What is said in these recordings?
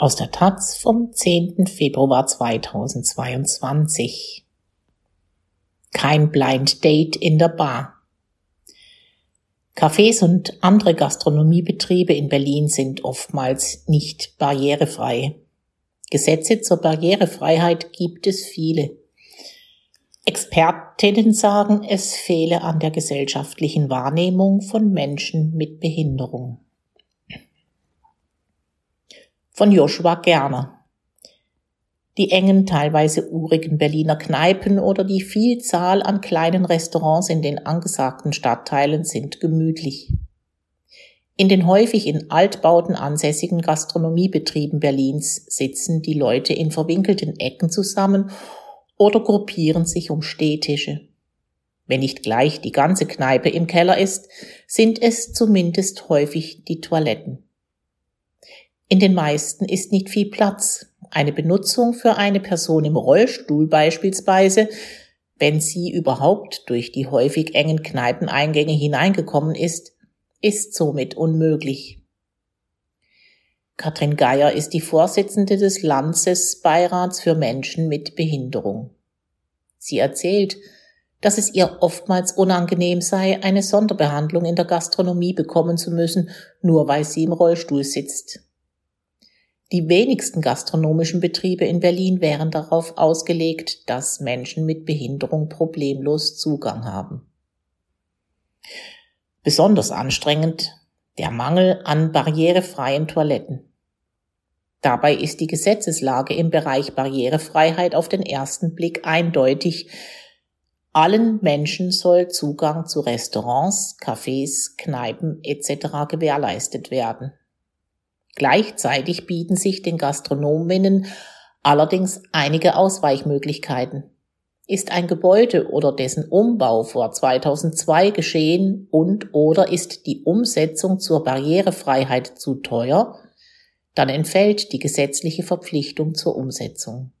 Aus der Taz vom 10. Februar 2022. Kein Blind Date in der Bar. Cafés und andere Gastronomiebetriebe in Berlin sind oftmals nicht barrierefrei. Gesetze zur Barrierefreiheit gibt es viele. Expertinnen sagen, es fehle an der gesellschaftlichen Wahrnehmung von Menschen mit Behinderung von Joshua Gerner. Die engen, teilweise urigen Berliner Kneipen oder die Vielzahl an kleinen Restaurants in den angesagten Stadtteilen sind gemütlich. In den häufig in Altbauten ansässigen Gastronomiebetrieben Berlins sitzen die Leute in verwinkelten Ecken zusammen oder gruppieren sich um Stehtische. Wenn nicht gleich die ganze Kneipe im Keller ist, sind es zumindest häufig die Toiletten. In den meisten ist nicht viel Platz. Eine Benutzung für eine Person im Rollstuhl beispielsweise, wenn sie überhaupt durch die häufig engen Kneipeneingänge hineingekommen ist, ist somit unmöglich. Katrin Geier ist die Vorsitzende des Landesbeirats für Menschen mit Behinderung. Sie erzählt, dass es ihr oftmals unangenehm sei, eine Sonderbehandlung in der Gastronomie bekommen zu müssen, nur weil sie im Rollstuhl sitzt. Die wenigsten gastronomischen Betriebe in Berlin wären darauf ausgelegt, dass Menschen mit Behinderung problemlos Zugang haben. Besonders anstrengend der Mangel an barrierefreien Toiletten. Dabei ist die Gesetzeslage im Bereich Barrierefreiheit auf den ersten Blick eindeutig. Allen Menschen soll Zugang zu Restaurants, Cafés, Kneipen etc. gewährleistet werden. Gleichzeitig bieten sich den Gastronominnen allerdings einige Ausweichmöglichkeiten. Ist ein Gebäude oder dessen Umbau vor 2002 geschehen und oder ist die Umsetzung zur Barrierefreiheit zu teuer, dann entfällt die gesetzliche Verpflichtung zur Umsetzung.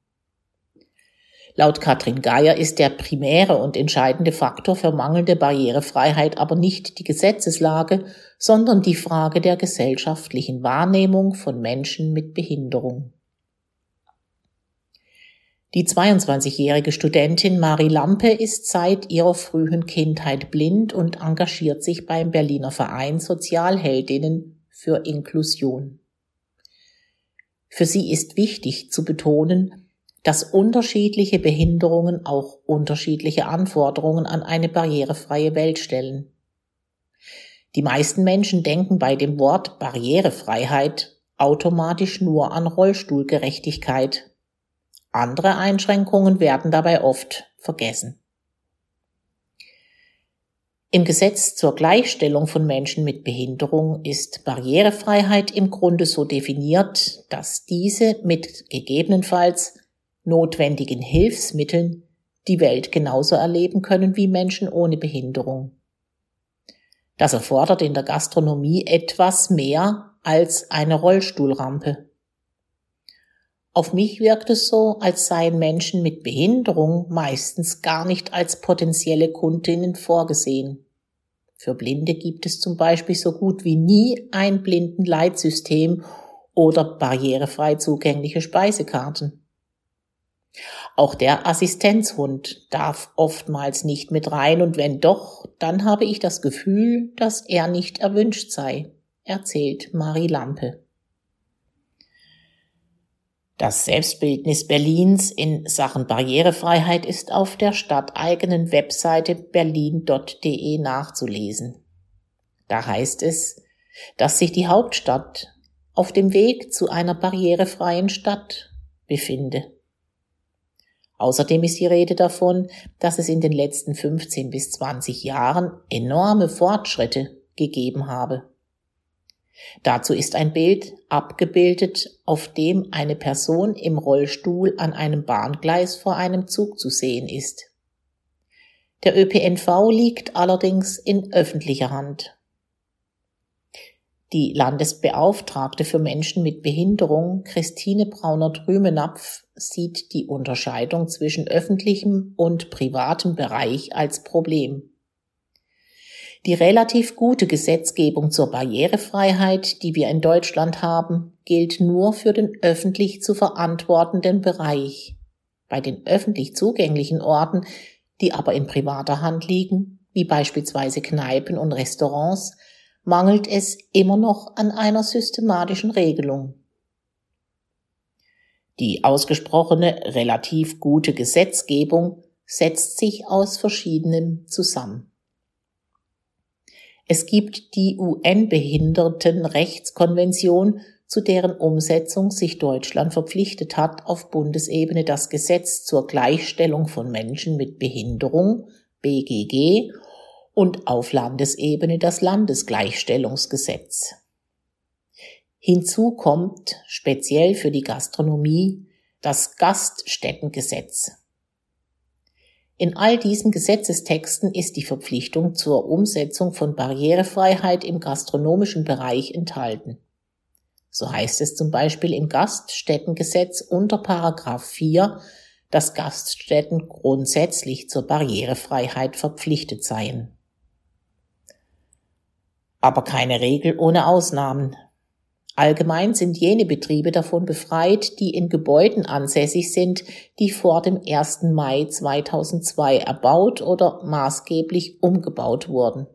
Laut Katrin Geier ist der primäre und entscheidende Faktor für mangelnde Barrierefreiheit aber nicht die Gesetzeslage, sondern die Frage der gesellschaftlichen Wahrnehmung von Menschen mit Behinderung. Die 22-jährige Studentin Marie Lampe ist seit ihrer frühen Kindheit blind und engagiert sich beim Berliner Verein Sozialheldinnen für Inklusion. Für sie ist wichtig zu betonen, dass unterschiedliche Behinderungen auch unterschiedliche Anforderungen an eine barrierefreie Welt stellen. Die meisten Menschen denken bei dem Wort Barrierefreiheit automatisch nur an Rollstuhlgerechtigkeit. Andere Einschränkungen werden dabei oft vergessen. Im Gesetz zur Gleichstellung von Menschen mit Behinderung ist Barrierefreiheit im Grunde so definiert, dass diese mit gegebenenfalls notwendigen Hilfsmitteln die Welt genauso erleben können wie Menschen ohne Behinderung. Das erfordert in der Gastronomie etwas mehr als eine Rollstuhlrampe. Auf mich wirkt es so, als seien Menschen mit Behinderung meistens gar nicht als potenzielle Kundinnen vorgesehen. Für Blinde gibt es zum Beispiel so gut wie nie ein Blindenleitsystem oder barrierefrei zugängliche Speisekarten. Auch der Assistenzhund darf oftmals nicht mit rein und wenn doch, dann habe ich das Gefühl, dass er nicht erwünscht sei, erzählt Marie Lampe. Das Selbstbildnis Berlins in Sachen Barrierefreiheit ist auf der stadteigenen Webseite berlin.de nachzulesen. Da heißt es, dass sich die Hauptstadt auf dem Weg zu einer barrierefreien Stadt befinde. Außerdem ist die Rede davon, dass es in den letzten 15 bis 20 Jahren enorme Fortschritte gegeben habe. Dazu ist ein Bild abgebildet, auf dem eine Person im Rollstuhl an einem Bahngleis vor einem Zug zu sehen ist. Der ÖPNV liegt allerdings in öffentlicher Hand. Die Landesbeauftragte für Menschen mit Behinderung, Christine Brauner-Drümenapf, sieht die Unterscheidung zwischen öffentlichem und privatem Bereich als Problem. Die relativ gute Gesetzgebung zur Barrierefreiheit, die wir in Deutschland haben, gilt nur für den öffentlich zu verantwortenden Bereich. Bei den öffentlich zugänglichen Orten, die aber in privater Hand liegen, wie beispielsweise Kneipen und Restaurants, mangelt es immer noch an einer systematischen Regelung. Die ausgesprochene relativ gute Gesetzgebung setzt sich aus verschiedenem zusammen. Es gibt die UN-Behindertenrechtskonvention, zu deren Umsetzung sich Deutschland verpflichtet hat, auf Bundesebene das Gesetz zur Gleichstellung von Menschen mit Behinderung BGG und auf Landesebene das Landesgleichstellungsgesetz. Hinzu kommt speziell für die Gastronomie das Gaststättengesetz. In all diesen Gesetzestexten ist die Verpflichtung zur Umsetzung von Barrierefreiheit im gastronomischen Bereich enthalten. So heißt es zum Beispiel im Gaststättengesetz unter Paragraph 4, dass Gaststätten grundsätzlich zur Barrierefreiheit verpflichtet seien. Aber keine Regel ohne Ausnahmen. Allgemein sind jene Betriebe davon befreit, die in Gebäuden ansässig sind, die vor dem 1. Mai 2002 erbaut oder maßgeblich umgebaut wurden.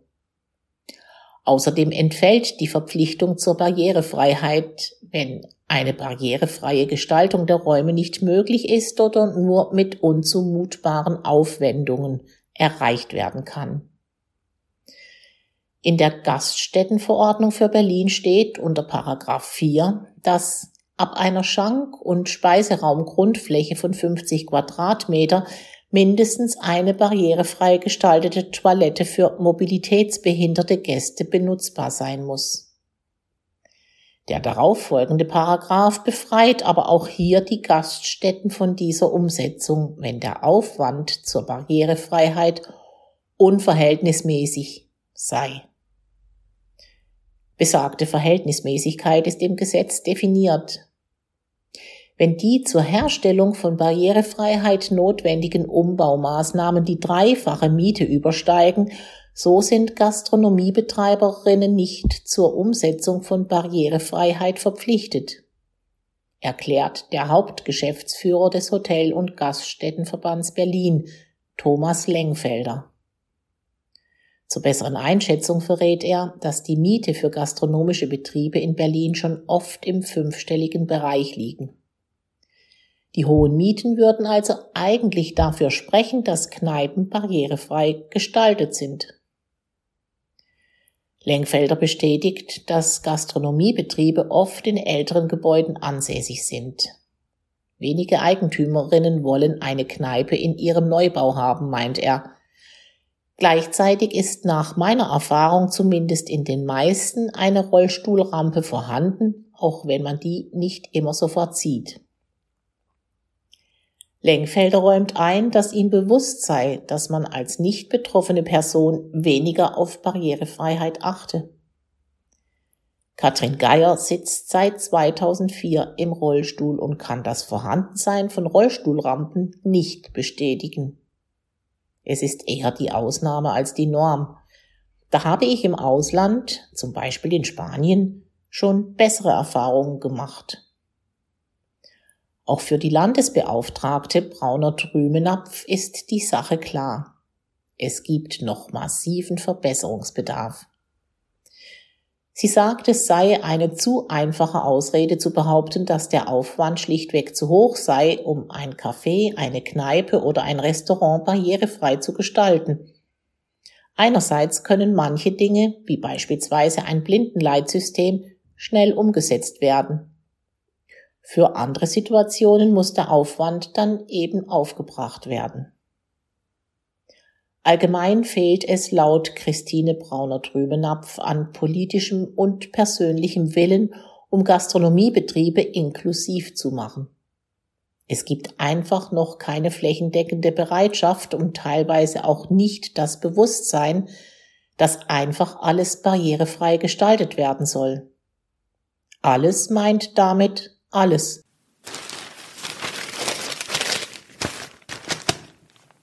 Außerdem entfällt die Verpflichtung zur Barrierefreiheit, wenn eine barrierefreie Gestaltung der Räume nicht möglich ist oder nur mit unzumutbaren Aufwendungen erreicht werden kann. In der Gaststättenverordnung für Berlin steht unter Paragraph 4, dass ab einer Schank- und Speiseraumgrundfläche von 50 Quadratmeter mindestens eine barrierefrei gestaltete Toilette für mobilitätsbehinderte Gäste benutzbar sein muss. Der darauffolgende Paragraph befreit aber auch hier die Gaststätten von dieser Umsetzung, wenn der Aufwand zur Barrierefreiheit unverhältnismäßig sei. Besagte Verhältnismäßigkeit ist im Gesetz definiert. Wenn die zur Herstellung von Barrierefreiheit notwendigen Umbaumaßnahmen die dreifache Miete übersteigen, so sind Gastronomiebetreiberinnen nicht zur Umsetzung von Barrierefreiheit verpflichtet, erklärt der Hauptgeschäftsführer des Hotel- und Gaststättenverbands Berlin, Thomas Lengfelder. Zur besseren Einschätzung verrät er, dass die Miete für gastronomische Betriebe in Berlin schon oft im fünfstelligen Bereich liegen. Die hohen Mieten würden also eigentlich dafür sprechen, dass Kneipen barrierefrei gestaltet sind. Lenkfelder bestätigt, dass Gastronomiebetriebe oft in älteren Gebäuden ansässig sind. Wenige Eigentümerinnen wollen eine Kneipe in ihrem Neubau haben, meint er, Gleichzeitig ist nach meiner Erfahrung zumindest in den meisten eine Rollstuhlrampe vorhanden, auch wenn man die nicht immer sofort sieht. Lenkfelder räumt ein, dass ihm bewusst sei, dass man als nicht betroffene Person weniger auf Barrierefreiheit achte. Katrin Geier sitzt seit 2004 im Rollstuhl und kann das Vorhandensein von Rollstuhlrampen nicht bestätigen. Es ist eher die Ausnahme als die Norm. Da habe ich im Ausland, zum Beispiel in Spanien, schon bessere Erfahrungen gemacht. Auch für die Landesbeauftragte Brauner Trümenapf ist die Sache klar. Es gibt noch massiven Verbesserungsbedarf. Sie sagt, es sei eine zu einfache Ausrede zu behaupten, dass der Aufwand schlichtweg zu hoch sei, um ein Café, eine Kneipe oder ein Restaurant barrierefrei zu gestalten. Einerseits können manche Dinge, wie beispielsweise ein Blindenleitsystem, schnell umgesetzt werden. Für andere Situationen muss der Aufwand dann eben aufgebracht werden. Allgemein fehlt es laut Christine Brauner-Trübenapf an politischem und persönlichem Willen, um Gastronomiebetriebe inklusiv zu machen. Es gibt einfach noch keine flächendeckende Bereitschaft und teilweise auch nicht das Bewusstsein, dass einfach alles barrierefrei gestaltet werden soll. Alles meint damit alles.